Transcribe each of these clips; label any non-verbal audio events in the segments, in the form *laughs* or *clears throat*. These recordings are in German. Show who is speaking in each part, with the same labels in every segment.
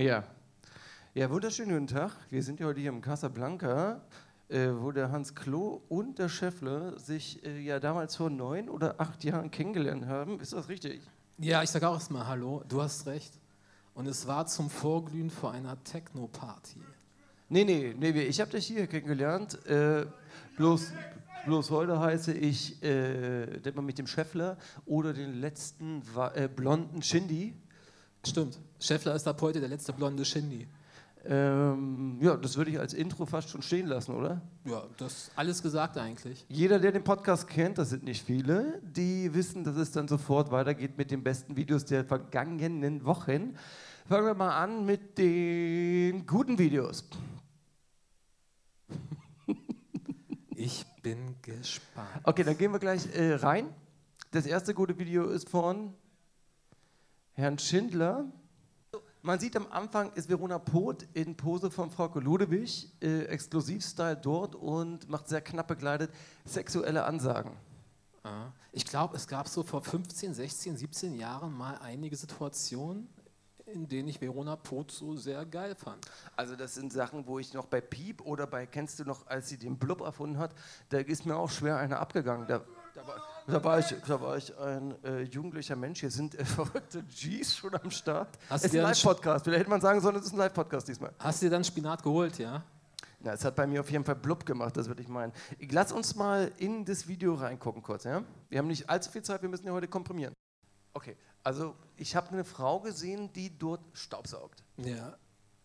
Speaker 1: Ja. Ja, wunderschönen guten Tag. Wir sind ja heute hier im Casablanca, äh, wo der Hans Klo und der Schäffler sich äh, ja damals vor neun oder acht Jahren kennengelernt haben. Ist das richtig?
Speaker 2: Ja, ich sage auch erstmal Hallo, du hast recht. Und es war zum Vorglühen vor einer Techno-Party.
Speaker 1: Nee, nee, nee, ich habe dich hier kennengelernt. Äh, bloß, bloß heute heiße ich äh, mit dem Schäffler oder den letzten äh, blonden Shindy.
Speaker 2: Stimmt. Schäffler ist ab heute der letzte blonde Shindy.
Speaker 1: Ähm, ja, das würde ich als Intro fast schon stehen lassen, oder?
Speaker 2: Ja, das ist alles gesagt eigentlich.
Speaker 1: Jeder, der den Podcast kennt, das sind nicht viele, die wissen, dass es dann sofort weitergeht mit den besten Videos der vergangenen Wochen. Fangen wir mal an mit den guten Videos. *laughs*
Speaker 2: Ich bin gespannt.
Speaker 1: Okay, dann gehen wir gleich äh, rein. Das erste gute Video ist von Herrn Schindler. Man sieht am Anfang ist Verona Poth in Pose von Frau Ludewig, äh, Exklusivstyle dort und macht sehr knapp begleitet sexuelle Ansagen.
Speaker 2: Ah. Ich glaube, es gab so vor 15, 16, 17 Jahren mal einige Situationen, in denen ich Verona Poth so sehr geil fand.
Speaker 1: Also das sind Sachen, wo ich noch bei Piep oder bei, kennst du noch, als sie den Blub erfunden hat, da ist mir auch schwer eine abgegangen. Da, da, war, da, war, ich, da war ich ein äh, jugendlicher Mensch. Hier sind äh, *laughs* verrückte Gs schon am Start.
Speaker 2: Hast
Speaker 1: es ist ein Live-Podcast. Vielleicht hätte man sagen sollen, es ist ein Live-Podcast diesmal.
Speaker 2: Hast du dir dann Spinat geholt, ja?
Speaker 1: Na, es hat bei mir auf jeden Fall blub gemacht, das würde ich meinen. Lass uns mal in das Video reingucken kurz, ja? Wir haben nicht allzu viel Zeit, wir müssen ja heute komprimieren. Okay, also ich habe eine Frau gesehen, die dort staubsaugt.
Speaker 2: Ja.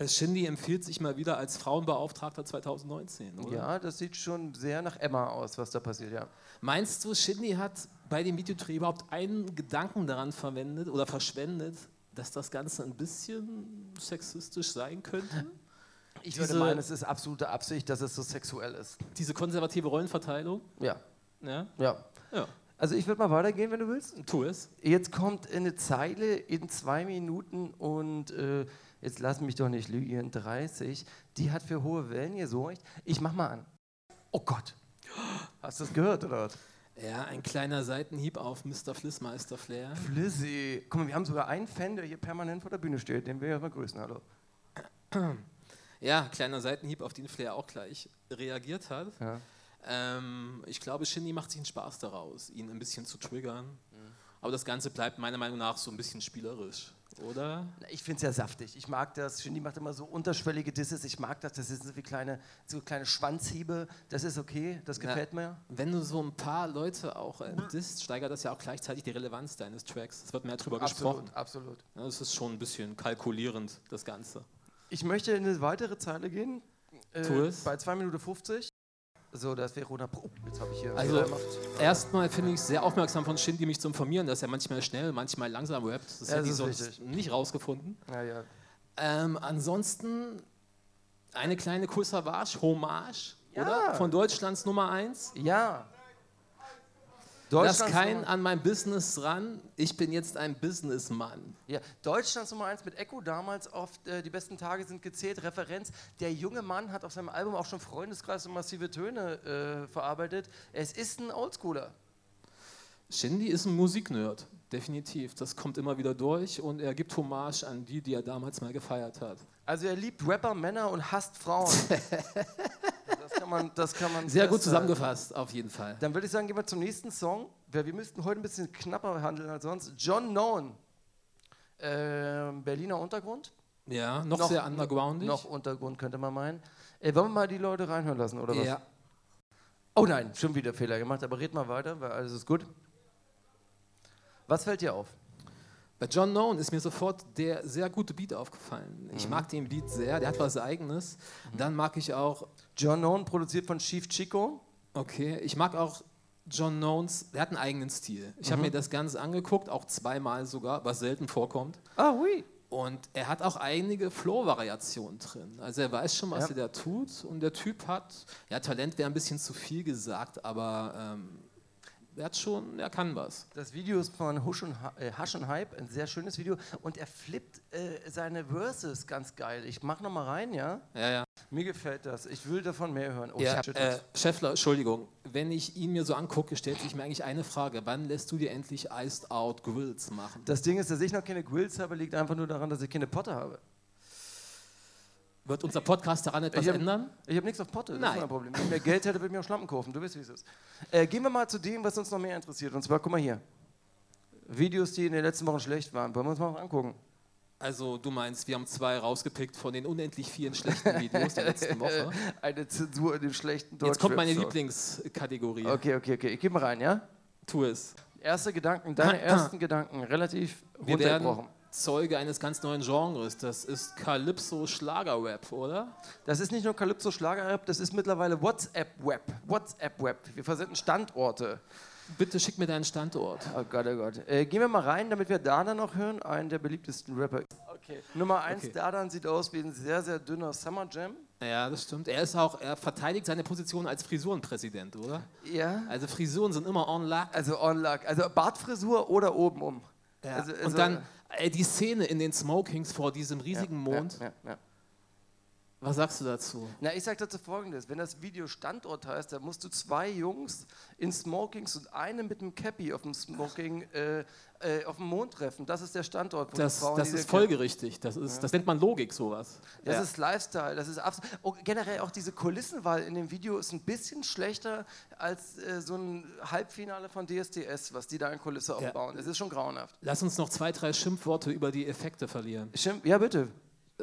Speaker 2: Shindy empfiehlt sich mal wieder als Frauenbeauftragter 2019, oder?
Speaker 1: Ja, das sieht schon sehr nach Emma aus, was da passiert, ja.
Speaker 2: Meinst du, Shindy hat bei dem Videodreh überhaupt einen Gedanken daran verwendet oder verschwendet, dass das Ganze ein bisschen sexistisch sein könnte?
Speaker 1: Ich diese, würde meinen, es ist absolute Absicht, dass es so sexuell ist.
Speaker 2: Diese konservative Rollenverteilung?
Speaker 1: Ja.
Speaker 2: Ja?
Speaker 1: Ja. ja. Also ich würde mal weitergehen, wenn du willst.
Speaker 2: Tu es.
Speaker 1: Jetzt kommt eine Zeile in zwei Minuten und äh, jetzt lass mich doch nicht lügen, 30. Die hat für hohe Wellen gesorgt. Ich mach mal an. Oh Gott. Hast du das gehört oder was?
Speaker 2: Ja, ein kleiner Seitenhieb auf Mr. Flissmeister Flair.
Speaker 1: Flissy. Guck mal, wir haben sogar einen Fan, der hier permanent vor der Bühne steht. Den ich ja mal grüßen. Hallo.
Speaker 2: Ja, kleiner Seitenhieb, auf den Flair auch gleich reagiert hat.
Speaker 1: Ja.
Speaker 2: Ähm, ich glaube, Shindy macht sich einen Spaß daraus, ihn ein bisschen zu triggern. Mhm. Aber das Ganze bleibt meiner Meinung nach so ein bisschen spielerisch, oder?
Speaker 1: Ich finde es ja saftig. Ich mag das. Shindy macht immer so unterschwellige Disses. Ich mag das. Das sind so wie kleine, so kleine Schwanzhiebe. Das ist okay. Das gefällt Na, mir.
Speaker 2: Wenn du so ein paar Leute auch äh, disst, steigert das ja auch gleichzeitig die Relevanz deines Tracks. Es wird mehr darüber
Speaker 1: absolut,
Speaker 2: gesprochen.
Speaker 1: Absolut.
Speaker 2: Ja, das ist schon ein bisschen kalkulierend, das Ganze.
Speaker 1: Ich möchte in eine weitere Zeile gehen.
Speaker 2: Äh, tu es.
Speaker 1: Bei 2 Minuten 50. So, das wäre Verona. Oh, jetzt habe ich hier.
Speaker 2: Also, erstmal finde ich es sehr aufmerksam von Shindy, mich zu informieren, dass er manchmal schnell, manchmal langsam rappt. Das ja, hätte ich sonst richtig. nicht rausgefunden.
Speaker 1: Ja, ja.
Speaker 2: Ähm, ansonsten eine kleine Kursavage, Hommage, ja. oder? Von Deutschlands Nummer 1.
Speaker 1: Ja.
Speaker 2: Lass keinen an mein Business ran, ich bin jetzt ein Businessmann.
Speaker 1: Ja, Deutschlands Nummer 1 mit Echo, damals oft äh, die besten Tage sind gezählt, Referenz. Der junge Mann hat auf seinem Album auch schon Freundeskreis und massive Töne äh, verarbeitet. Es ist ein Oldschooler.
Speaker 2: Shindy ist ein Musiknerd, definitiv. Das kommt immer wieder durch und er gibt Hommage an die, die er damals mal gefeiert hat.
Speaker 1: Also er liebt Rapper, Männer und hasst Frauen. *laughs* kann man, das kann man
Speaker 2: Sehr gut zusammengefasst, auf jeden Fall.
Speaker 1: Dann würde ich sagen, gehen wir zum nächsten Song. Wir müssten heute ein bisschen knapper handeln als sonst. John Nolan, äh, Berliner Untergrund.
Speaker 2: Ja, noch, noch sehr undergroundig.
Speaker 1: Noch Untergrund könnte man meinen. Äh, wollen wir mal die Leute reinhören lassen, oder was?
Speaker 2: Ja.
Speaker 1: Oh nein, schon wieder Fehler gemacht, aber red mal weiter, weil alles ist gut. Was fällt dir auf?
Speaker 2: Bei John Nolan ist mir sofort der sehr gute Beat aufgefallen. Ich mhm. mag den Beat sehr, der hat was Eigenes. Mhm. Dann mag ich auch.
Speaker 1: John Nolan, produziert von Chief Chico.
Speaker 2: Okay, ich mag auch John Nones, der hat einen eigenen Stil. Ich mhm. habe mir das Ganze angeguckt, auch zweimal sogar, was selten vorkommt.
Speaker 1: Ah, oui.
Speaker 2: Und er hat auch einige Flow-Variationen drin. Also er weiß schon, was ja. er da tut. Und der Typ hat, ja, Talent wäre ein bisschen zu viel gesagt, aber ähm, er hat schon, er kann was.
Speaker 1: Das Video ist von Hush und, äh, Hush und Hype, ein sehr schönes Video. Und er flippt äh, seine Verses ganz geil. Ich mach noch mal rein, ja?
Speaker 2: Ja, ja.
Speaker 1: Mir gefällt das. Ich will davon mehr hören.
Speaker 2: Oh, ja, äh, Scheffler, Entschuldigung. Wenn ich ihn mir so angucke, stellt sich mir eigentlich eine Frage. Wann lässt du dir endlich Iced Out Grills machen?
Speaker 1: Das Ding ist, dass ich noch keine Grills habe, liegt einfach nur daran, dass ich keine Potter habe.
Speaker 2: Wird unser Podcast daran etwas
Speaker 1: ich hab,
Speaker 2: ändern?
Speaker 1: Ich habe nichts auf Potte, das
Speaker 2: Nein.
Speaker 1: ist mein Problem. Wenn ich mehr Geld hätte, würde ich mir auch Schlampen kaufen. Du weißt, wie es ist. Äh, gehen wir mal zu dem, was uns noch mehr interessiert. Und zwar, guck mal hier. Videos, die in den letzten Wochen schlecht waren. Wollen wir uns mal angucken?
Speaker 2: Also du meinst, wir haben zwei rausgepickt von den unendlich vielen schlechten Videos der letzten Woche. *laughs*
Speaker 1: Eine Zensur in dem schlechten Deutsch.
Speaker 2: Jetzt kommt meine Lieblingskategorie.
Speaker 1: Okay, okay, okay. Ich gebe mal rein, ja?
Speaker 2: Tu es.
Speaker 1: Erste Gedanken, deine *clears throat* ersten Gedanken, relativ
Speaker 2: Wir werden. Zeuge eines ganz neuen Genres. Das ist Calypso Schlagerrap, oder?
Speaker 1: Das ist nicht nur Calypso Schlagerrap, das ist mittlerweile WhatsApp-Web. WhatsApp-Web. Wir versenden Standorte.
Speaker 2: Bitte schick mir deinen Standort.
Speaker 1: Oh Gott, oh Gott. Äh, gehen wir mal rein, damit wir Dardan noch hören, einen der beliebtesten Rapper. Okay. Nummer eins,
Speaker 2: Okay.
Speaker 1: Dardan sieht aus wie ein sehr, sehr dünner Summer Jam.
Speaker 2: Ja, das stimmt. Er ist auch, er verteidigt seine Position als Frisurenpräsident, oder?
Speaker 1: Ja.
Speaker 2: Also Frisuren sind immer on luck.
Speaker 1: Also on luck. Also Bartfrisur oder oben um.
Speaker 2: Ja.
Speaker 1: Also, also,
Speaker 2: Und dann die Szene in den Smokings vor diesem riesigen Mond.
Speaker 1: Ja, ja, ja.
Speaker 2: Was sagst du dazu?
Speaker 1: Na, ich sag dazu folgendes: Wenn das Video Standort heißt, dann musst du zwei Jungs in Smokings und einen mit einem Cappy auf dem Smoking äh, äh, auf dem Mond treffen. Das ist der Standort. Wo
Speaker 2: Das,
Speaker 1: Frauen
Speaker 2: das ist folgerichtig. Das, ist, das nennt man Logik, sowas.
Speaker 1: Das
Speaker 2: Ja.
Speaker 1: ist Lifestyle, das ist absolut. Oh, generell auch diese Kulissenwahl in dem Video ist ein bisschen schlechter als äh, so ein Halbfinale von DSDS, was die da in Kulisse
Speaker 2: Ja.
Speaker 1: aufbauen. Es ist schon grauenhaft.
Speaker 2: Lass uns noch zwei, drei Schimpfworte über die Effekte verlieren.
Speaker 1: Stimmt, ja, bitte.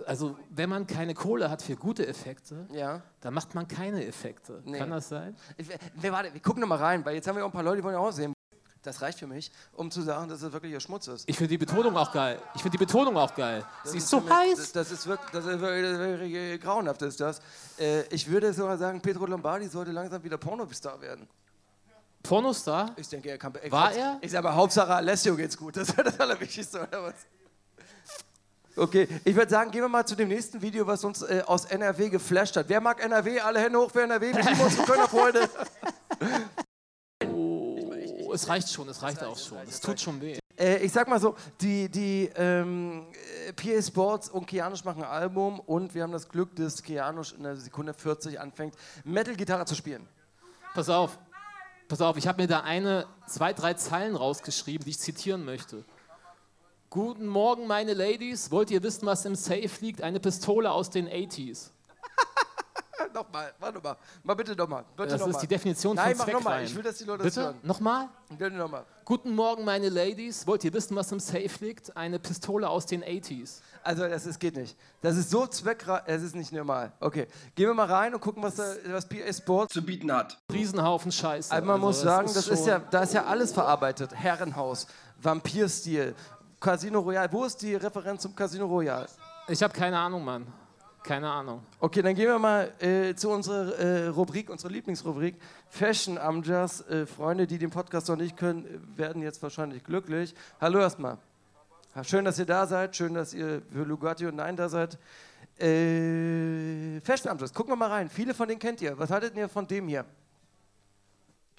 Speaker 2: Also, wenn man keine Kohle hat für gute Effekte,
Speaker 1: Ja.
Speaker 2: dann macht man keine Effekte.
Speaker 1: Nee.
Speaker 2: Kann das sein?
Speaker 1: Ich, wir, warte, wir gucken noch mal rein, weil jetzt haben wir auch ein paar Leute, die wollen ja auch sehen. Das reicht für mich, um zu sagen, dass es wirklich ihr Schmutz ist.
Speaker 2: Ich finde die Betonung auch geil. Ich finde die Betonung auch geil.
Speaker 1: Das
Speaker 2: Sie ist so
Speaker 1: für mich-
Speaker 2: heiß.
Speaker 1: Das, das ist wirklich, das ist wirklich, ist grauenhaft, ist das. Äh, ich würde sogar sagen, Pedro Lombardi sollte langsam wieder Pornostar werden.
Speaker 2: Pornostar?
Speaker 1: Ich denke, er kann.
Speaker 2: War er?
Speaker 1: Ich sage mal, Hauptsache Alessio geht's gut. Das wäre das Allerwichtigste, oder was? Okay, ich würde sagen, gehen wir mal zu dem nächsten Video, was uns äh, aus NRW geflasht hat. Wer mag NRW? Alle Hände hoch für NRW. Wir lieben unsere Kölner Freunde.
Speaker 2: Oh, es reicht schon, es reicht auch schon. Es tut schon weh.
Speaker 1: Äh, ich sag mal so, die, die ähm, äh, PA Sports und Kianusch machen ein Album und wir haben das Glück, dass Kianusch in der Sekunde 40 anfängt, Metal-Gitarre zu spielen.
Speaker 2: Pass auf, pass auf, ich habe mir da eine, zwei, drei Zeilen rausgeschrieben, die ich zitieren möchte. Guten Morgen, meine Ladies. Wollt ihr wissen, was im Safe liegt? Eine Pistole aus den 80s.
Speaker 1: Äh, *laughs* nochmal, warte mal. Mal bitte nochmal. Bitte
Speaker 2: Das
Speaker 1: noch
Speaker 2: ist
Speaker 1: mal.
Speaker 2: die Definition
Speaker 1: Nein,
Speaker 2: von
Speaker 1: mach nochmal. Ich will, dass die Leute das
Speaker 2: Bitte?
Speaker 1: hören.
Speaker 2: Nochmal?
Speaker 1: Bitte nochmal.
Speaker 2: Guten Morgen, meine Ladies. Wollt ihr wissen, was im Safe liegt? Eine Pistole aus den 80s.
Speaker 1: Also, das ist, geht nicht. Das ist so zweckreich. Es ist nicht normal. Okay, gehen wir mal rein und gucken, was, da, was PA Sports zu bieten hat.
Speaker 2: Riesenhaufen Scheiße.
Speaker 1: Also man
Speaker 2: Also,
Speaker 1: muss sagen, das ist ja, da ist ja alles verarbeitet. Herrenhaus, Vampirstil, Casino Royale. Wo ist die Referenz zum Casino Royale?
Speaker 2: Ich habe keine Ahnung, Mann. Keine Ahnung.
Speaker 1: Okay, dann gehen wir mal äh, zu unserer äh, Rubrik, unserer Lieblingsrubrik. Fashion am Jazz. Äh, Freunde, die den Podcast noch nicht können, werden jetzt wahrscheinlich glücklich. Hallo erstmal. Schön, dass ihr da seid. Schön, dass ihr für Lugatti und Nein da seid. Äh, Fashion am Jazz. Gucken wir mal rein. Viele von denen kennt ihr. Was haltet ihr von dem hier?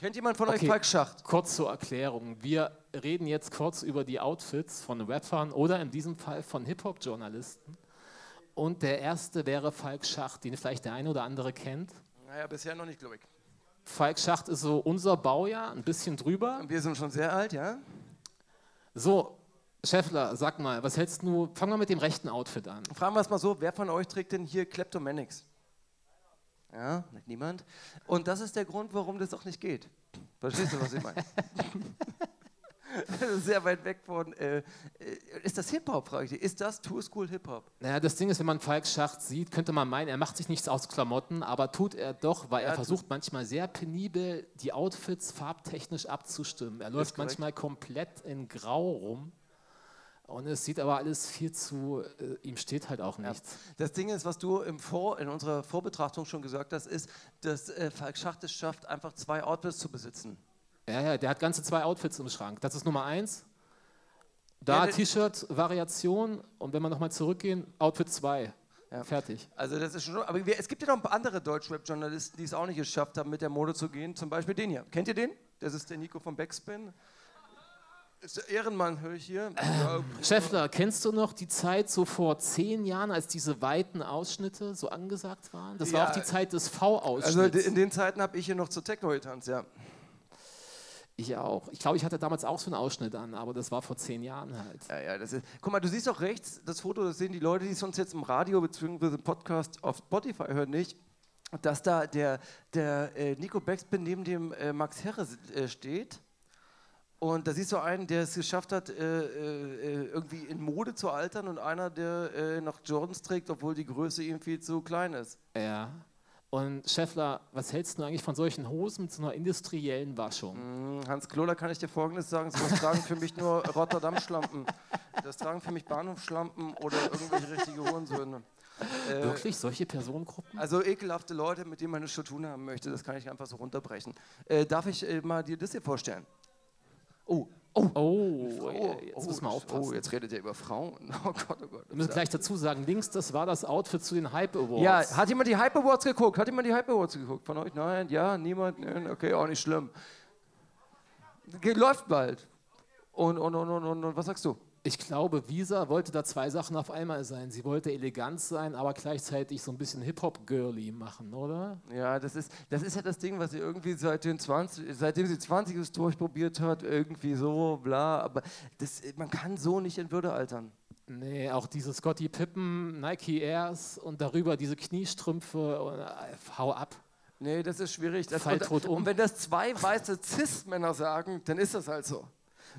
Speaker 1: Kennt jemand von euch
Speaker 2: Okay.
Speaker 1: Falk Schacht?
Speaker 2: Kurz zur Erklärung. Wir reden jetzt kurz über die Outfits von Rappern oder in diesem Fall von Hip-Hop-Journalisten. Und der erste wäre Falk Schacht, den vielleicht der eine oder andere kennt.
Speaker 1: Naja, bisher noch nicht, glaube ich.
Speaker 2: Falk Schacht ist so unser Baujahr, ein bisschen drüber.
Speaker 1: Wir sind schon sehr alt, ja?
Speaker 2: So, Scheffler, sag mal, was hältst du? Fangen wir mit dem rechten Outfit an.
Speaker 1: Fragen wir es mal so, wer von euch trägt denn hier Kleptomanics? Ja, niemand. Und das ist der Grund, warum das auch nicht geht. Verstehst du, was ich meine? *laughs* Das ist Sehr weit weg von. Äh, ist das Hip-Hop, frage ich dich? Ist das Tour School Hip-Hop?
Speaker 2: Naja, das Ding ist, wenn man Falk Schacht sieht, könnte man meinen, er macht sich nichts aus Klamotten, aber tut er doch, weil
Speaker 1: Ja,
Speaker 2: er versucht manchmal sehr penibel die Outfits farbtechnisch abzustimmen. Er läuft manchmal komplett in Grau rum und es sieht aber alles viel zu, äh, ihm steht halt auch nichts.
Speaker 1: Das Ding ist, was du im Vor, in unserer Vorbetrachtung schon gesagt hast, ist, dass äh, Falk Schacht es schafft, einfach zwei Outfits zu besitzen.
Speaker 2: Ja, ja, der hat ganze zwei Outfits im Schrank. Das ist Nummer eins. Da
Speaker 1: Ja, der-
Speaker 2: T-Shirt-Variation und wenn wir nochmal zurückgehen, Outfit 2.
Speaker 1: Ja.
Speaker 2: Fertig.
Speaker 1: Also das ist schon. Aber wir, es gibt ja noch ein paar andere Deutschrap-Journalisten, die es auch nicht geschafft haben, mit der Mode zu gehen. Zum Beispiel den hier. Kennt ihr den? Das ist der Nico von Backspin. Ist der Ehrenmann, höre ich hier. Ja,
Speaker 2: Scheffler, kennst du noch die Zeit so vor zehn Jahren, als diese weiten Ausschnitte so angesagt waren? Das war
Speaker 1: Ja.
Speaker 2: auch die Zeit des
Speaker 1: also
Speaker 2: V-Ausschnitts.
Speaker 1: in den Zeiten habe ich hier noch zur Techno getanzt, ja.
Speaker 2: Ich auch. Ich glaube, ich hatte damals auch so einen Ausschnitt an, aber das war vor zehn Jahren halt.
Speaker 1: Ja, ja, das ist. Guck mal, du siehst auch rechts das Foto, das sehen die Leute, die es uns jetzt im Radio bzw. Podcast auf Spotify hören, nicht, dass da der, der äh, Nico Beckspin neben dem äh, Max Herre äh, steht. Und da siehst du einen, der es geschafft hat, äh, äh, irgendwie in Mode zu altern und einer, der äh, noch Jordans trägt, obwohl die Größe ihm viel zu klein ist.
Speaker 2: Ja. Und Scheffler, was hältst du eigentlich von solchen Hosen mit so einer industriellen Waschung?
Speaker 1: Mm, Hans Kloder kann ich dir Folgendes sagen, sowas tragen für mich nur Rotterdam-Schlampen. Das tragen für mich Bahnhofsschlampen oder irgendwelche richtige Hurensöhne.
Speaker 2: Äh, Wirklich? Solche Personengruppen?
Speaker 1: Also ekelhafte Leute, mit denen man nichts zu tun haben möchte, das kann ich einfach so runterbrechen. Äh, darf ich äh, mal dir das hier vorstellen?
Speaker 2: Oh, oh, oh, jetzt
Speaker 1: oh,
Speaker 2: müssen wir aufpassen.
Speaker 1: Oh, jetzt redet ihr über Frauen. *laughs* Oh Gott, oh Gott.
Speaker 2: Wir müssen gleich dazu sagen, links, das war das Outfit zu den Hype Awards.
Speaker 1: Ja, hat jemand die Hype Awards geguckt? Hat jemand die Hype Awards geguckt? Von euch? Nein, ja, niemand? Nein, okay, auch nicht schlimm. Läuft bald. Und, und, und, und, und, was sagst du?
Speaker 2: Ich glaube, Visa wollte da zwei Sachen auf einmal sein. Sie wollte elegant sein, aber gleichzeitig so ein bisschen Hip-Hop-girly machen, oder?
Speaker 1: Ja, das ist, das ist ja das Ding, was sie irgendwie seit den 20, seitdem sie 20 es durchprobiert hat, irgendwie so, bla. Aber das, man kann so nicht in Würde altern.
Speaker 2: Nee, auch diese Scotty Pippen, Nike Airs und darüber diese Kniestrümpfe, und, äh, hau ab.
Speaker 1: Nee, das ist schwierig. Das,
Speaker 2: Fall tot um.
Speaker 1: Und wenn das zwei weiße Cis-Männer sagen, dann ist das halt so.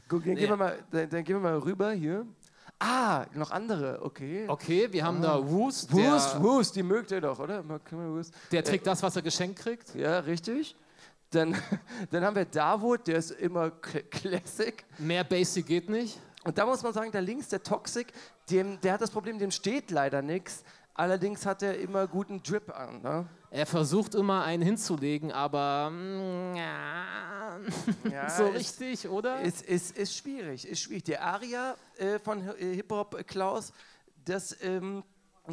Speaker 1: Guck, dann,
Speaker 2: Nee.
Speaker 1: gehen wir mal, dann, dann gehen wir mal rüber hier. Ah, noch andere, okay.
Speaker 2: Okay, wir haben da Woost,
Speaker 1: Wurst,
Speaker 2: der,
Speaker 1: Wurst, die mögt ihr doch, oder?
Speaker 2: Der trägt das, was er geschenkt kriegt.
Speaker 1: Ja, richtig. Dann, *laughs* dann haben wir Davut, der ist immer Classic.
Speaker 2: Mehr Basic geht nicht.
Speaker 1: Und da muss man sagen, da links der Toxic, dem, der hat das Problem, dem steht leider nichts. Allerdings hat er immer guten Drip an. Ne?
Speaker 2: Er versucht immer einen hinzulegen, aber mm, ja, *laughs* so richtig, oder?
Speaker 1: Ist, ist, ist schwierig, ist schwierig. Der Aria äh, von äh, Hip-Hop äh, Klaus, das ähm,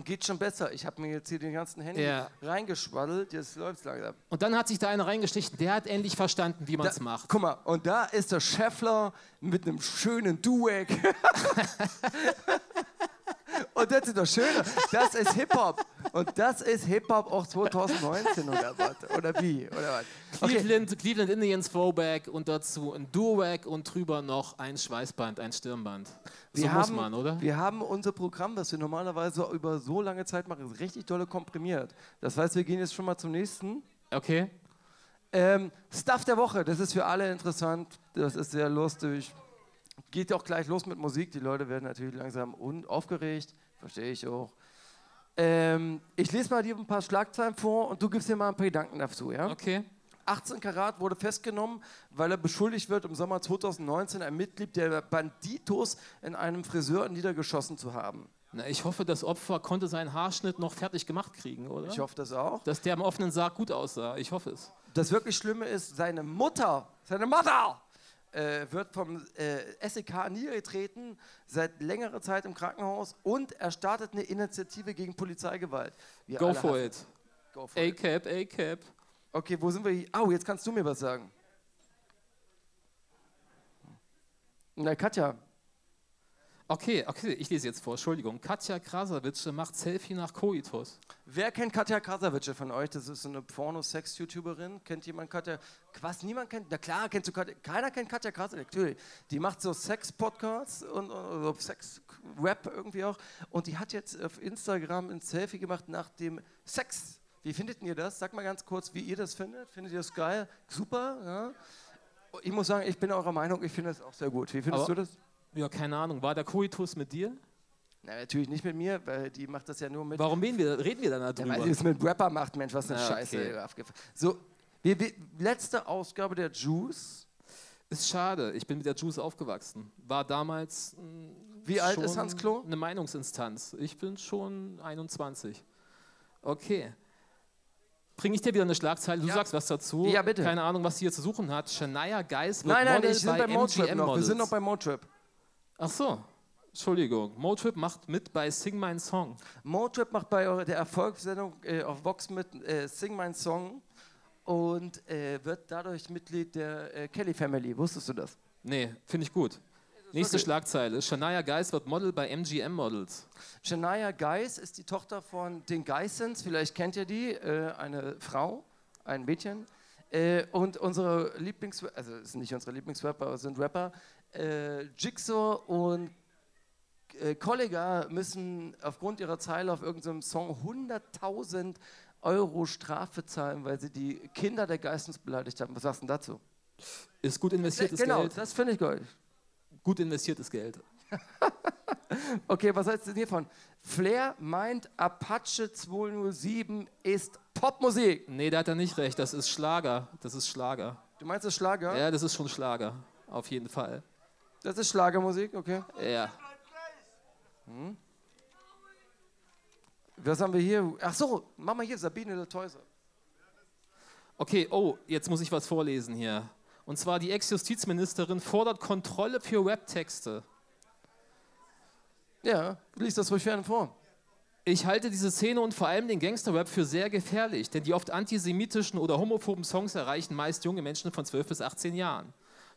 Speaker 1: geht schon besser. Ich habe mir jetzt hier den ganzen Handy
Speaker 2: Ja.
Speaker 1: reingeschwaddelt, jetzt läuft langsam.
Speaker 2: Und dann hat sich da einer reingestichen, der hat endlich verstanden, wie man es macht.
Speaker 1: Guck mal, und da ist der Scheffler mit einem schönen Dueck. *laughs* *laughs* und das ist das Schöne, das ist Hip-Hop. Und das ist Hip-Hop auch 2019 oder was? Oder wie? Oder was? Okay.
Speaker 2: Cleveland, Cleveland Indians Throwback und dazu ein Duwack und drüber noch ein Schweißband, ein Stirnband. So
Speaker 1: Wir
Speaker 2: muss
Speaker 1: haben,
Speaker 2: man, oder?
Speaker 1: Wir haben unser Programm, das wir normalerweise über so lange Zeit machen, richtig dolle komprimiert. Das heißt, wir gehen jetzt schon mal zum nächsten.
Speaker 2: Okay.
Speaker 1: Ähm, Stuff der Woche, das ist für alle interessant, das ist sehr lustig. Geht auch gleich los mit Musik, die Leute werden natürlich langsam aufgeregt, verstehe ich auch. Ähm, ich lese mal dir ein paar Schlagzeilen vor und du gibst dir mal ein paar Gedanken dazu, ja?
Speaker 2: Okay.
Speaker 1: 18 Karat wurde festgenommen, weil er beschuldigt wird, im Sommer 2019 ein Mitglied der Banditos in einem Friseur niedergeschossen zu haben.
Speaker 2: Na, ich hoffe, das Opfer konnte seinen Haarschnitt noch fertig gemacht kriegen, oder?
Speaker 1: Ich hoffe das auch.
Speaker 2: Dass der im offenen Sarg gut aussah. Ich hoffe es.
Speaker 1: Das wirklich Schlimme ist, seine Mutter, seine Mutter, äh, wird vom äh, SEK niedergetreten, seit längerer Zeit im Krankenhaus und er startet eine Initiative gegen Polizeigewalt. Wir
Speaker 2: Go for it.
Speaker 1: Go for it.
Speaker 2: A-Cap, A-Cap.
Speaker 1: Okay, wo sind wir hier? Au, jetzt kannst du mir was sagen. Na, Katja,
Speaker 2: Okay, okay, ich lese jetzt vor. Entschuldigung. Katja Krasavice macht Selfie nach Koitus.
Speaker 1: wer kennt Katja Krasavice von euch? Das ist so eine Porno-Sex-YouTuberin. Kennt jemand Katja? Was, niemand kennt? Na klar, kennst du Katja. Keiner kennt Katja Krasavice, natürlich. Die macht so Sex-Podcasts und, und Sex-Rap irgendwie auch. Und die hat jetzt auf Instagram ein Selfie gemacht nach dem Sex. Wie findet ihr das? Sag mal ganz kurz, wie ihr das findet. Findet ihr das geil? Super, ja? Ich muss sagen, ich bin eurer Meinung, ich finde das auch sehr gut. Wie findest
Speaker 2: Aber-
Speaker 1: du das?
Speaker 2: Ja, keine Ahnung. War der Koitus mit dir?
Speaker 1: Na, natürlich nicht mit mir, weil die macht das ja nur mit.
Speaker 2: Warum reden wir, reden wir dann
Speaker 1: Ja,
Speaker 2: darüber?
Speaker 1: weil sie es mit Rapper macht, Mensch, was eine
Speaker 2: Ah,
Speaker 1: Scheiße.
Speaker 2: okay.
Speaker 1: So, wir, wir, letzte Ausgabe der Juice.
Speaker 2: Ist schade. Ich bin mit der Juice aufgewachsen. War damals. mh,
Speaker 1: Wie alt ist Hans Klo?
Speaker 2: Eine Meinungsinstanz. Ich bin schon 21. Okay. Bringe ich dir wieder eine Schlagzeile? Du
Speaker 1: Ja.
Speaker 2: sagst was dazu.
Speaker 1: Ja, bitte.
Speaker 2: Keine Ahnung, was sie hier zu suchen hat. Shania Geis wird
Speaker 1: Nein, nein,
Speaker 2: Model
Speaker 1: sind
Speaker 2: bei
Speaker 1: bei
Speaker 2: MGM
Speaker 1: noch. Wir
Speaker 2: Models.
Speaker 1: sind noch bei Motrip.
Speaker 2: Ach so. Entschuldigung. Motrip macht mit bei Sing My Song.
Speaker 1: Motrip macht bei der Erfolgssendung äh, auf Vox mit äh, Sing My Song und äh, wird dadurch Mitglied der äh, Kelly Family. Wusstest du das?
Speaker 2: Nee, finde ich gut. Nächste
Speaker 1: wirklich-
Speaker 2: Schlagzeile. Shania Geis wird Model bei MGM Models.
Speaker 1: Shania Geis ist die Tochter von den Geissens, vielleicht kennt ihr die, äh, eine Frau, ein Mädchen. Äh, und unsere Lieblings... Also, es sind nicht unsere Lieblingsrapper, sind Rapper. Äh, Jigsaw und äh, Kollega müssen aufgrund ihrer Zeile auf irgendeinem Song 100.000 Euro Strafe zahlen, weil sie die Kinder der Geistens beleidigt haben. Was sagst du dazu?
Speaker 2: Ist gut investiertes
Speaker 1: genau,
Speaker 2: Geld.
Speaker 1: das finde ich geil.
Speaker 2: Gut investiertes Geld. *laughs*
Speaker 1: okay, was hältst du hiervon? Flair meint, Apache 207 ist Popmusik.
Speaker 2: Nee, da hat er nicht recht. Das ist Schlager. Das ist Schlager.
Speaker 1: Du meinst das Schlager?
Speaker 2: Ja, das ist schon Schlager. Auf jeden Fall.
Speaker 1: Das ist Schlagermusik, okay.
Speaker 2: Ja.
Speaker 1: Hm? Was haben wir hier? Ach so, mach mal hier Sabine der Teuse.
Speaker 2: Okay, oh, jetzt muss ich was vorlesen hier. Und zwar die Ex-Justizministerin fordert Kontrolle für Webtexte.
Speaker 1: Ja, lies das ruhig gerne vor.
Speaker 2: Ich halte diese Szene und vor allem den Gangsterrap für sehr gefährlich, denn die oft antisemitischen oder homophoben Songs erreichen meist junge Menschen von 12 bis 18 Jahren.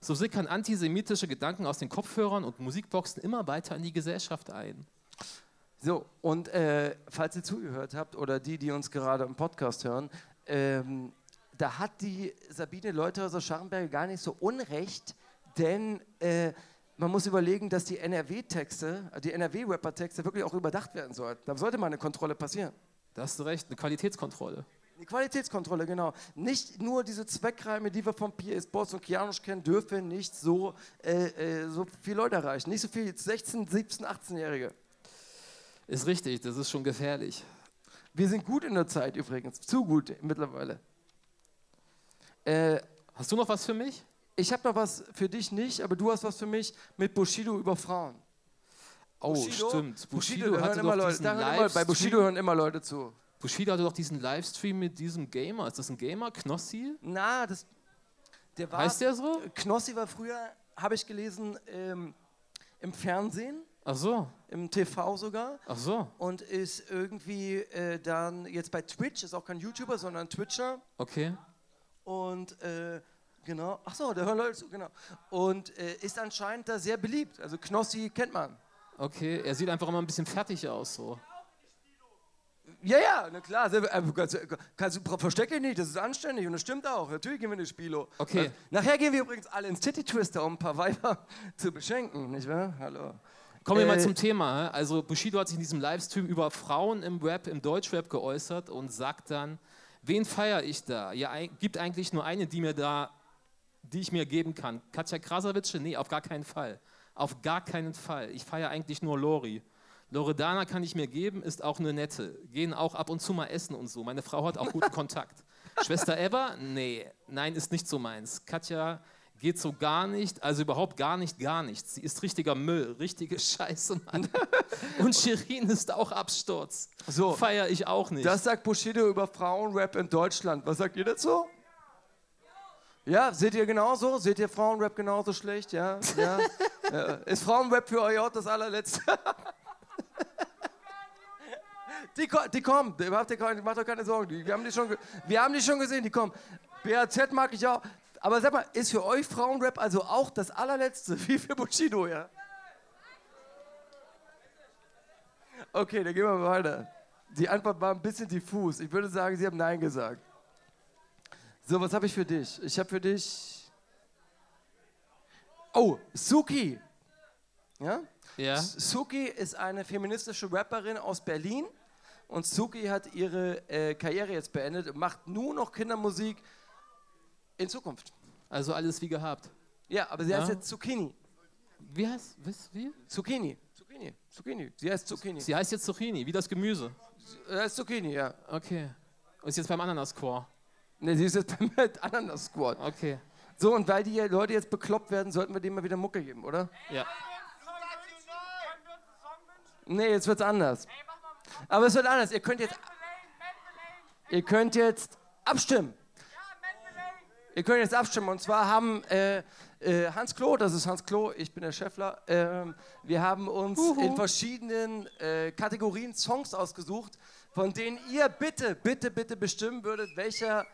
Speaker 2: So sickern antisemitische Gedanken aus den Kopfhörern und Musikboxen immer weiter in die Gesellschaft ein.
Speaker 1: So, und äh, falls ihr zugehört habt oder die, die uns gerade im Podcast hören, ähm, da hat die Sabine Leuthäuser-Scharrenberg gar nicht so unrecht, denn äh, man muss überlegen, dass die NRW-Texte, die NRW-Rapper-Texte wirklich auch überdacht werden sollten. Da sollte mal eine Kontrolle passieren.
Speaker 2: Da hast du recht, eine Qualitätskontrolle.
Speaker 1: Die Qualitätskontrolle, genau. Nicht nur diese Zweckreime, die wir von P.S. Boss und Kianosch kennen, dürfen nicht so, äh, äh, so viele Leute erreichen. Nicht so viele 16, 17, 18-Jährige.
Speaker 2: Ist richtig, das ist schon gefährlich.
Speaker 1: Wir sind gut in der Zeit übrigens, zu gut mittlerweile.
Speaker 2: Äh, hast du noch was für mich?
Speaker 1: Ich habe noch was für dich nicht, aber du hast was für mich mit Bushido über Frauen.
Speaker 2: Oh, Bushido, stimmt.
Speaker 1: Bushido, Bushido hatte immer Leute, immer, bei Bushido hören immer Leute zu.
Speaker 2: Bushido hatte doch diesen Livestream mit diesem Gamer. Ist das ein Gamer? Knossi?
Speaker 1: Na, das. Der war,
Speaker 2: heißt der so?
Speaker 1: Knossi war früher, habe ich gelesen, ähm, im Fernsehen.
Speaker 2: Ach so.
Speaker 1: Im TV sogar.
Speaker 2: Ach so.
Speaker 1: Und ist irgendwie äh, dann jetzt bei Twitch, ist auch kein YouTuber, sondern Twitcher.
Speaker 2: Okay.
Speaker 1: Und äh, genau, ach so, der hört Leute zu, genau. Und äh, ist anscheinend da sehr beliebt. Also Knossi kennt man.
Speaker 2: Okay, er sieht einfach immer ein bisschen fertig aus so.
Speaker 1: Ja, ja, na klar. Äh, kannst, kannst, du verstecke nicht, das ist anständig und das stimmt auch. Natürlich gehen wir in Spilo.
Speaker 2: Okay.
Speaker 1: Nachher gehen wir übrigens alle ins Titty Twister, um ein paar Weiber *laughs* zu beschenken, nicht wahr? Hallo.
Speaker 2: Kommen wir äh, mal zum Thema. Also Bushido hat sich in diesem Livestream über Frauen im Rap, im Deutschrap geäußert und sagt dann, wen feiere ich da? Ja, gibt eigentlich nur eine, die mir da, die ich mir geben kann. Katja Krasavice? Nee, auf gar keinen Fall. Auf gar keinen Fall. Ich feiere eigentlich nur Lori. Loredana kann ich mir geben, ist auch eine nette. Gehen auch ab und zu mal essen und so. Meine Frau hat auch guten *laughs* Kontakt. Schwester Eva? Nee, nein, ist nicht so meins. Katja geht so gar nicht, also überhaupt gar nicht, gar nichts. Sie ist richtiger Müll, richtige Scheiße, Mann. *laughs* Und Shirin ist auch Absturz. So. Feier ich auch nicht.
Speaker 1: Das sagt Bushido über Frauenrap in Deutschland. Was sagt ihr dazu? Ja, seht ihr genauso? Seht ihr Frauenrap genauso schlecht? Ja, ja. ja. *laughs* Ist Frauenrap für euch auch das allerletzte? Die, die kommen, macht, macht euch keine Sorgen. wir, haben die schon, wir haben die schon gesehen, die kommen. BAZ mag ich auch. Aber sag mal, ist für euch Frauenrap also auch das allerletzte, *laughs* wie für Bushido, ja? Okay, dann gehen wir weiter. Die Antwort war ein bisschen diffus. Ich würde sagen, Sie haben Nein gesagt. So, was habe ich für dich? Ich habe für dich. Oh, Suki. Ja?
Speaker 2: Ja.
Speaker 1: Suki ist eine feministische Rapperin aus Berlin und Suki hat ihre äh, Karriere jetzt beendet und macht nur noch Kindermusik in Zukunft.
Speaker 2: Also alles wie gehabt.
Speaker 1: Ja, aber sie ja. heißt jetzt Zucchini.
Speaker 2: Wie heißt, was, wie?
Speaker 1: Zucchini. Zucchini. Zucchini. Sie heißt Zucchini.
Speaker 2: Sie heißt jetzt Zucchini, wie das Gemüse.
Speaker 1: Sie heißt Zucchini, ja.
Speaker 2: Okay. Und ist jetzt beim Ananas-Core.
Speaker 1: Ne, sie ist jetzt beim *laughs* Ananas-Squad.
Speaker 2: Okay.
Speaker 1: So, und weil die Leute jetzt bekloppt werden, sollten wir denen mal wieder Mucke geben, oder?
Speaker 2: Ja.
Speaker 1: Nee, jetzt wird's anders. Aber es wird anders. Ihr könnt jetzt. Ihr könnt jetzt abstimmen. Ihr könnt jetzt abstimmen. Und zwar haben äh, äh, Hans Klo, das ist Hans Klo, ich bin der Chefler, äh, wir haben uns Uhu. in verschiedenen äh, Kategorien Songs ausgesucht, von denen ihr bitte, bitte, bitte bestimmen würdet, welcher,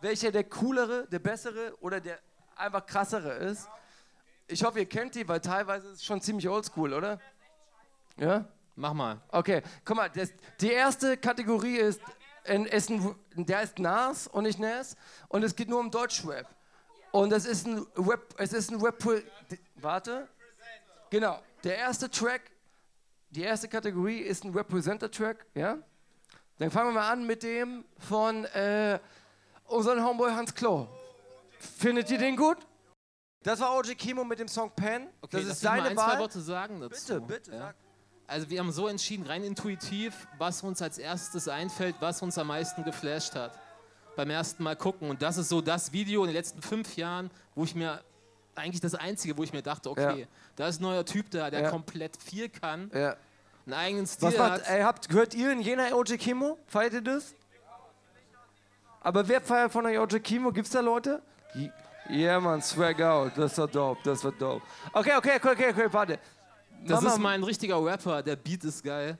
Speaker 1: welcher der coolere, der bessere oder der einfach krassere ist. Ich hoffe, ihr kennt die, weil teilweise ist es schon ziemlich oldschool, oder? Ja?
Speaker 2: Mach mal.
Speaker 1: Okay, guck mal, das, die erste Kategorie ist ist ein, der heißt Nas und nicht Nas und es geht nur um Deutschrap. Und es ist ein Rap, es ist ein Rap, warte, genau, der erste Track, die erste Kategorie ist ein Representer-Track, ja? Dann fangen wir mal an mit dem von äh, unserem Homeboy Hans Klo. Findet ihr den gut? Das war OG Kimo mit dem Song Pen.
Speaker 2: Okay,
Speaker 1: das
Speaker 2: ist
Speaker 1: seine
Speaker 2: mal ein,
Speaker 1: Wahl.
Speaker 2: zwei Worte sagen dazu.
Speaker 1: Bitte, bitte,
Speaker 2: Ja.
Speaker 1: sag.
Speaker 2: Also wir haben so entschieden, rein intuitiv, was uns als erstes einfällt, was uns am meisten geflasht hat. Beim ersten Mal gucken. Und das ist so das Video in den letzten fünf Jahren, wo ich mir, eigentlich das Einzige, wo ich mir dachte, okay,
Speaker 1: Ja.
Speaker 2: da ist ein neuer Typ da, der
Speaker 1: Ja.
Speaker 2: komplett viel kann,
Speaker 1: Ja.
Speaker 2: einen eigenen Stil
Speaker 1: Was macht,
Speaker 2: hat.
Speaker 1: ey, habt, gehört ihr in Jena OG Kimo? Feiert ihr das? Aber wer feiert von euch OG Kimo? Gibt's da Leute? Ja, yeah, man, swag out. Das war dope, das war dope. Okay, okay, okay, okay, okay warte.
Speaker 2: Das
Speaker 1: Mama-
Speaker 2: ist mein richtiger Rapper, der Beat ist geil.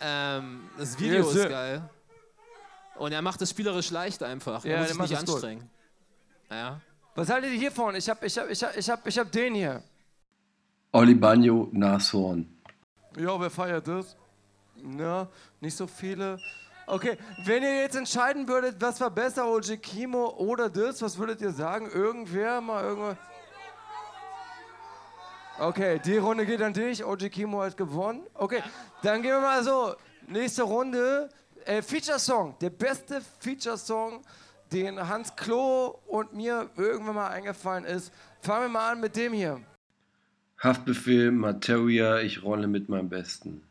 Speaker 2: Ähm, das Video
Speaker 1: Yes,
Speaker 2: ist
Speaker 1: sir.
Speaker 2: geil. Und er macht es spielerisch leicht einfach.
Speaker 1: Ja,
Speaker 2: er muss
Speaker 1: der
Speaker 2: sich
Speaker 1: macht
Speaker 2: nicht
Speaker 1: es gut.
Speaker 2: anstrengen. Ja.
Speaker 1: Was haltet ihr hiervon? Ich hab, ich hab, ich hab, ich hab, ich hab den hier.
Speaker 3: Olli Bagno, Nashorn.
Speaker 1: Ja, wer feiert das? Na, nicht so viele. Okay, wenn ihr jetzt entscheiden würdet, was war besser, OG Kimo oder das, was würdet ihr sagen? Irgendwer mal irgendwas? Okay, die Runde geht an dich. OG Kimo hat gewonnen. Okay, dann gehen wir mal so. Nächste Runde. Äh, Feature-Song. Der beste Feature-Song, den Hans Klo und mir irgendwann mal eingefallen ist. Fangen wir mal an mit dem hier.
Speaker 3: Haftbefehl, Materia, ich rolle mit meinem Besten.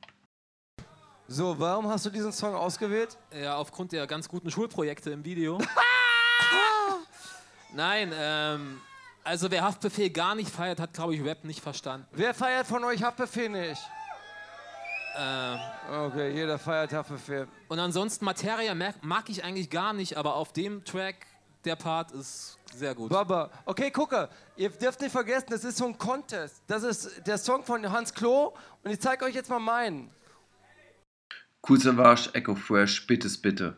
Speaker 1: So, warum hast du diesen Song ausgewählt?
Speaker 2: Ja, aufgrund der ganz guten Schulprojekte im Video. *laughs* Nein, ähm, also wer Haftbefehl gar nicht feiert, hat, glaube ich, Rap nicht verstanden.
Speaker 1: Wer feiert von euch Haftbefehl nicht?
Speaker 2: Ähm,
Speaker 1: Okay, jeder feiert Haftbefehl.
Speaker 2: und ansonsten Materia mag, mag ich eigentlich gar nicht, aber auf dem Track, der Part ist sehr gut.
Speaker 1: Baba. Okay, gucke, ihr dürft nicht vergessen, das ist so ein Contest. Das ist der Song von Hans Klo und ich zeige euch jetzt mal meinen.
Speaker 3: Cool Savage, Echo Fresh, bittes bitte.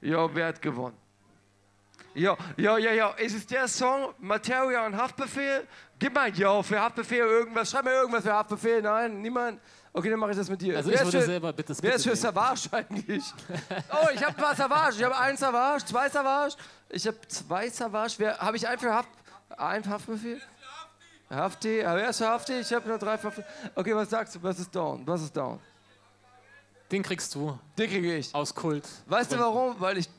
Speaker 1: Jo, wer hat gewonnen? Jo, jo, jo, jo, ist es der Song Materia und Haftbefehl? Gib mal Jo für Haftbefehl irgendwas. Schreib mir irgendwas für Haftbefehl. Nein, niemand. Okay, dann mache ich das mit dir.
Speaker 2: Also
Speaker 1: wer
Speaker 2: ich
Speaker 1: ist
Speaker 2: würde
Speaker 1: für,
Speaker 2: selber bitte
Speaker 1: Wer ist für. Savage eigentlich? Oh, ich habe ein paar Savage. Ich habe einen Savage, zwei Savage. Ich habe zwei Savage. Wer habe ich einen für Haft? Ein Haftbefehl? Hafti. Wer ist für Hafti? Ich habe nur drei Hafti. Okay, was sagst du? Was ist down? Was ist down?
Speaker 2: Den kriegst du
Speaker 1: Den kriege ich.
Speaker 2: aus Kult.
Speaker 1: Weißt du warum? Weil ich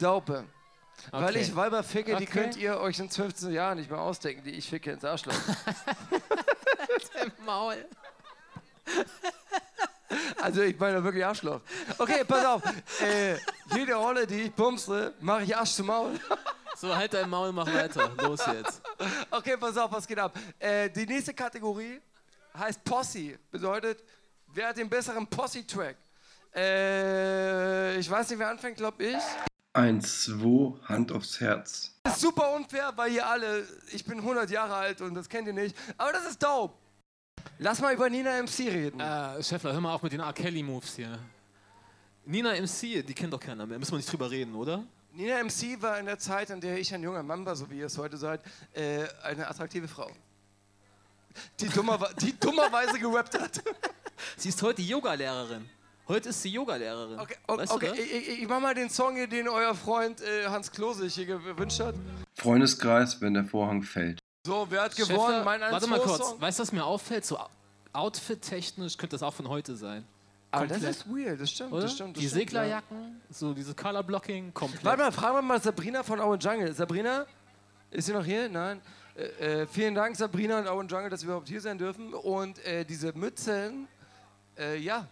Speaker 1: daupe. Weil
Speaker 2: Okay.
Speaker 1: ich Weiber ficke, die
Speaker 2: Okay.
Speaker 1: könnt ihr euch in 15 Jahren nicht mehr ausdenken, die ich ficke ins Arschloch. *laughs*
Speaker 2: Maul.
Speaker 1: Also ich meine wirklich Arschloch. Okay, pass auf. Äh, jede Rolle, die ich bumse, mache ich Arsch zum Maul.
Speaker 2: So, halt dein Maul, mach weiter. Los jetzt.
Speaker 1: Okay, pass auf, was geht ab. Äh, die nächste Kategorie heißt Posse. Bedeutet, wer hat den besseren Posse-Track? Äh, ich weiß nicht, wer anfängt, glaube ich.
Speaker 3: 1, 2, Hand aufs Herz.
Speaker 1: Das ist super unfair, weil ihr alle, ich bin 100 Jahre alt und das kennt ihr nicht. Aber das ist dope. Lass mal über Nina MC reden.
Speaker 2: Äh, Scheffler, hör mal auf mit den R. Kelly-Moves hier. Nina MC, die kennt doch keiner mehr. Müssen wir nicht drüber reden, oder?
Speaker 1: Nina MC war in der Zeit, in der ich ein junger Mann war, so wie ihr es heute seid, äh, eine attraktive Frau. Die, dummer, die dummerweise *laughs* gerappt hat.
Speaker 2: Sie ist heute Yoga-Lehrerin. Heute ist sie Yoga-Lehrerin.
Speaker 1: Okay, okay,
Speaker 2: weißt du
Speaker 1: okay
Speaker 2: das?
Speaker 1: ich, ich, ich mach mal den Song hier, den euer Freund äh, Hans Klose sich hier gewünscht hat.
Speaker 3: Freundeskreis, wenn der Vorhang fällt.
Speaker 1: So, wer hat gewonnen? Mein
Speaker 2: warte mal kurz.
Speaker 1: Song?
Speaker 2: Weißt du, was mir auffällt? So Outfit-technisch könnte das auch von heute sein.
Speaker 1: Aber das
Speaker 2: komplett.
Speaker 1: ist weird, das stimmt, das stimmt. Das
Speaker 2: die
Speaker 1: stimmt,
Speaker 2: Seglerjacken, so diese Color-Blocking, komplett.
Speaker 1: Warte mal, fragen wir mal Sabrina von Owen Jungle. Sabrina, ist sie noch hier? Nein. Äh, äh, vielen Dank, Sabrina und Owen Jungle, dass wir überhaupt hier sein dürfen. Und äh, diese Mützen, äh, ja,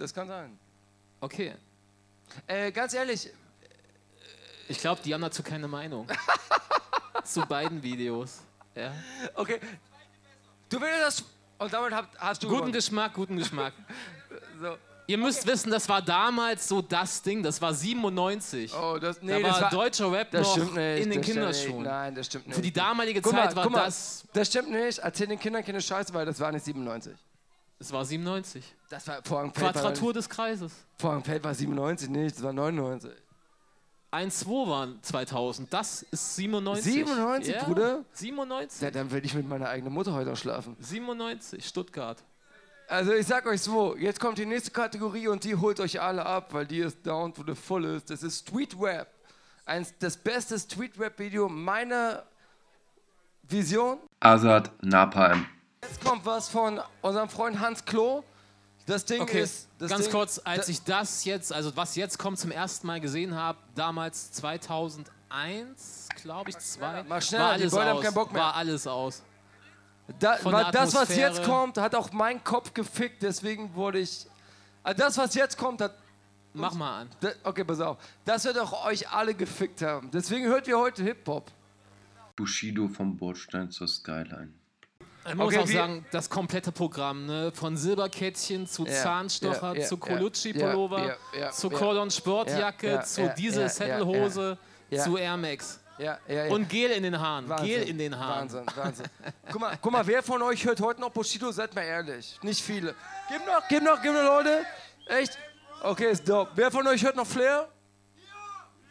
Speaker 1: das kann sein.
Speaker 2: Okay.
Speaker 1: Äh, ganz ehrlich,
Speaker 2: Ich glaube, die haben dazu keine Meinung. *laughs* Zu beiden Videos. Ja.
Speaker 1: okay. Du willst das. Und damit hast du
Speaker 2: Guten
Speaker 1: gewonnen.
Speaker 2: Geschmack, guten Geschmack. *laughs*
Speaker 1: So.
Speaker 2: Ihr müsst wissen, das war damals so das Ding, das war 97.
Speaker 1: Oh, das, nee,
Speaker 2: da
Speaker 1: das
Speaker 2: war,
Speaker 1: war
Speaker 2: deutscher Rap
Speaker 1: Das
Speaker 2: noch
Speaker 1: stimmt nicht.
Speaker 2: in den Kinderschuhen.
Speaker 1: Nein, das stimmt nicht.
Speaker 2: Für die damalige Zeit
Speaker 1: mal,
Speaker 2: war
Speaker 1: mal,
Speaker 2: das.
Speaker 1: Das stimmt nicht. Erzähl den Kindern keine Scheiße, weil das war nicht 97.
Speaker 2: Es war 97.
Speaker 1: Das war Vorhangfeld. War,
Speaker 2: Quadratur des Kreises.
Speaker 1: Vorhangfeld war 97 nicht, das war 99.
Speaker 2: 1-2 waren 2000. Das ist 97.
Speaker 1: 97,
Speaker 2: ja,
Speaker 1: Bruder?
Speaker 2: 97.
Speaker 1: Ja, dann würde ich mit meiner eigenen Mutter heute auch schlafen.
Speaker 2: 97, Stuttgart.
Speaker 1: Also ich sag euch so, jetzt kommt die nächste Kategorie und die holt euch alle ab, weil die ist down to the fullest. Das ist Street Rap. Eins, das beste Street Rap Video meiner Vision.
Speaker 3: Azad Napalm.
Speaker 1: Jetzt kommt was von unserem Freund Hans Klo. Das Ding
Speaker 2: Okay,
Speaker 1: ist. Das
Speaker 2: ganz
Speaker 1: Ding,
Speaker 2: kurz, als
Speaker 1: da-
Speaker 2: ich das jetzt, also was jetzt kommt, zum ersten Mal gesehen habe, damals 2001, glaube ich, zwei,
Speaker 1: Mach schneller,
Speaker 2: war
Speaker 1: die
Speaker 2: alles
Speaker 1: haben
Speaker 2: aus.
Speaker 1: keinen Bock mehr.
Speaker 2: War alles aus.
Speaker 1: Da,
Speaker 2: der
Speaker 1: das, was jetzt kommt, hat auch meinen Kopf gefickt, deswegen wurde ich. Also das, was jetzt kommt, hat.
Speaker 2: Mach mal an.
Speaker 1: da- Okay, pass auf. Das wird auch euch alle gefickt haben. Deswegen hört ihr heute Hip-Hop.
Speaker 3: Bushido vom Bordstein zur Skyline.
Speaker 2: Ich muss
Speaker 1: Okay,
Speaker 2: auch sagen, das komplette Programm, ne? von Silberkettchen zu
Speaker 1: Ja,
Speaker 2: Zahnstocher,
Speaker 1: ja, ja,
Speaker 2: zu Colucci-Pullover, zu
Speaker 1: ja.
Speaker 2: Cordon Sportjacke,
Speaker 1: Ja, ja,
Speaker 2: zu
Speaker 1: ja,
Speaker 2: diese
Speaker 1: ja,
Speaker 2: Sattelhose,
Speaker 1: ja.
Speaker 2: zu Air Max.
Speaker 1: Ja, ja, ja.
Speaker 2: Und Gel in den Haaren.
Speaker 1: Wahnsinn,
Speaker 2: Gel in den Haaren.
Speaker 1: Wahnsinn, *laughs* Wahnsinn. Guck mal, guck mal, wer von euch hört heute noch Bushido? Seid mal ehrlich. Nicht viele. Gib noch, gib noch, gib noch, Leute. Echt? Okay, ist dope. Wer von euch hört noch Flair?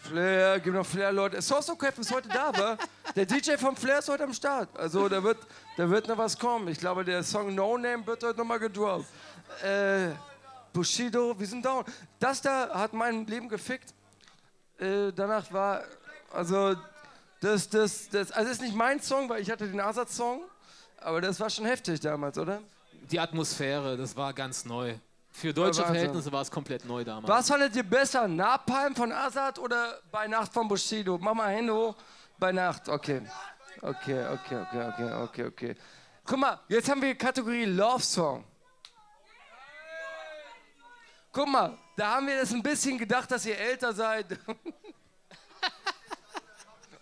Speaker 1: Flair, gib noch Flair, Leute. Source Cap ist heute da, wa? Der DJ vom Flair ist heute am Start. Also, da wird, da wird noch was kommen. Ich glaube, der Song No Name wird heute nochmal gedroppt. Äh, Bushido, wir sind down. Das da hat mein Leben gefickt. Äh, danach war, also, das, das, das, also, ist nicht mein Song, weil ich hatte den Azad-Song. Aber das war schon heftig damals, oder?
Speaker 2: Die Atmosphäre, das war ganz neu. Für deutsche
Speaker 1: Wahnsinn.
Speaker 2: Verhältnisse war es komplett neu damals.
Speaker 1: Was fandet ihr besser, Napalm von Azad oder bei Nacht von Bushido? Mach mal Hände hoch. Bei Nacht, okay. Okay, okay, okay, okay, okay, okay. Guck mal, jetzt haben wir Kategorie Love Song. Guck mal, da haben wir das ein bisschen gedacht, dass ihr älter seid. *laughs*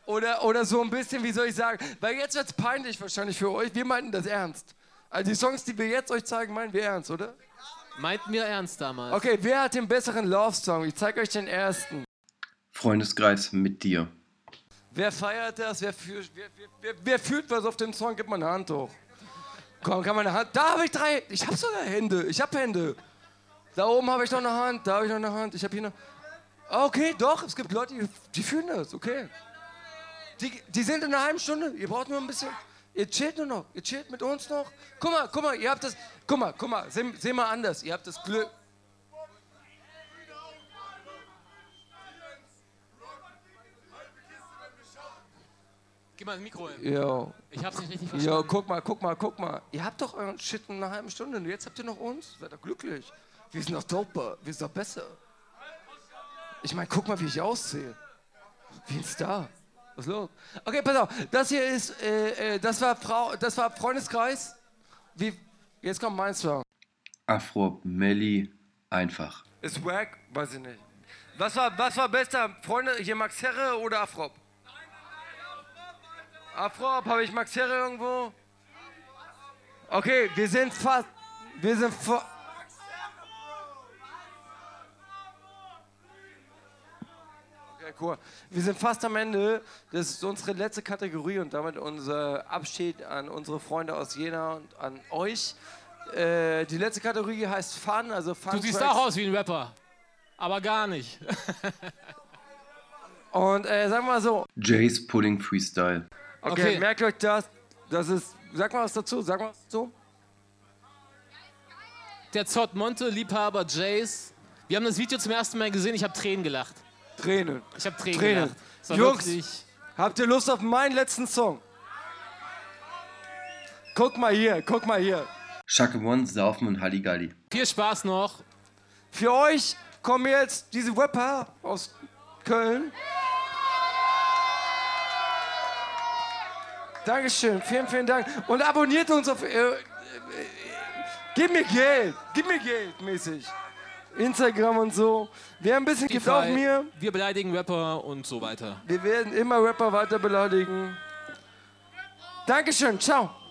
Speaker 1: oder, oder so ein bisschen, wie soll ich sagen? Weil jetzt wird es peinlich wahrscheinlich für euch. Wir meinten das ernst. Also die Songs, die wir jetzt euch zeigen, meinen wir ernst, oder?
Speaker 2: Meinten wir ernst damals.
Speaker 1: Okay, wer hat den besseren Love-Song? Ich zeige euch den ersten.
Speaker 3: Freundeskreis mit dir.
Speaker 1: Wer feiert das? Wer, fühlt, wer, wer, wer, fühlt was auf dem Song? Gib mal eine Hand hoch. Komm, kann man eine Hand. Da habe ich drei. Ich habe sogar Hände. Ich habe Hände. Da oben habe ich noch eine Hand. Da habe ich noch eine Hand. Ich habe hier noch. Okay, doch. Es gibt Leute, die, die fühlen das. Okay. Die, die sind in einer halben Stunde. Ihr braucht nur ein bisschen. Ihr chillt nur noch. Ihr chillt mit uns noch. Guck mal, guck mal. Ihr habt das. Guck mal, guck mal. Seh, seh mal anders. Ihr habt das Glück.
Speaker 2: Gib mal ein Mikro hin.
Speaker 1: Jo.
Speaker 2: Ich hab's nicht richtig verstanden.
Speaker 1: Jo, guck mal, guck mal, guck mal. Ihr habt doch euren Shit in einer halben Stunde. Und jetzt habt ihr noch uns. Seid doch glücklich. Wir sind doch doper. Wir sind doch besser. Ich meine, guck mal, wie ich aussehe. Wie ein Star. Was ist los? Okay, pass auf. Das hier ist, äh, äh, das war Frau, das war Freundeskreis. Wie, jetzt kommt mein Song.
Speaker 3: Afro, Melli, einfach.
Speaker 1: Ist wack? Weiß ich nicht. Was war, was war besser? Freunde, hier Max Herre oder Afrop? Afrop, habe ich Max Herre irgendwo? Okay, wir sind fast. Wir sind vor. Cool. Wir sind fast am Ende. Das ist unsere letzte Kategorie und damit unser Abschied an unsere Freunde aus Jena und an euch. Äh, die letzte Kategorie heißt Fun, also Fun.
Speaker 2: Du siehst
Speaker 1: Tracks.
Speaker 2: auch aus wie ein Rapper. Aber gar nicht. *laughs*
Speaker 1: Und äh, sagen wir mal so,
Speaker 3: Jace Pudding Freestyle.
Speaker 1: okay,
Speaker 2: Okay.
Speaker 1: merkt euch das. Das ist, sag mal was dazu, sag mal was dazu.
Speaker 2: Der Zott Monte, Liebhaber Jace. Wir haben das Video zum ersten Mal gesehen, ich habe Tränen gelacht.
Speaker 1: Tränen.
Speaker 2: Ich habe Tränen,
Speaker 1: Tränen. Jungs.
Speaker 2: wirklich-
Speaker 1: Habt ihr Lust auf meinen letzten Song? Guck mal hier, guck mal hier.
Speaker 3: Shaka One, Saufen und Halligalli.
Speaker 2: Viel Spaß noch.
Speaker 1: Für euch kommen jetzt diese Rapper aus Köln. Dankeschön, vielen, vielen Dank. Und abonniert uns auf. Äh, äh, äh, gib mir Geld, gib mir Geld mäßig. Instagram und so. Wer ein bisschen gibt auch mir.
Speaker 2: Wir beleidigen Rapper und so weiter.
Speaker 1: Wir werden immer Rapper weiter beleidigen. Dankeschön, ciao.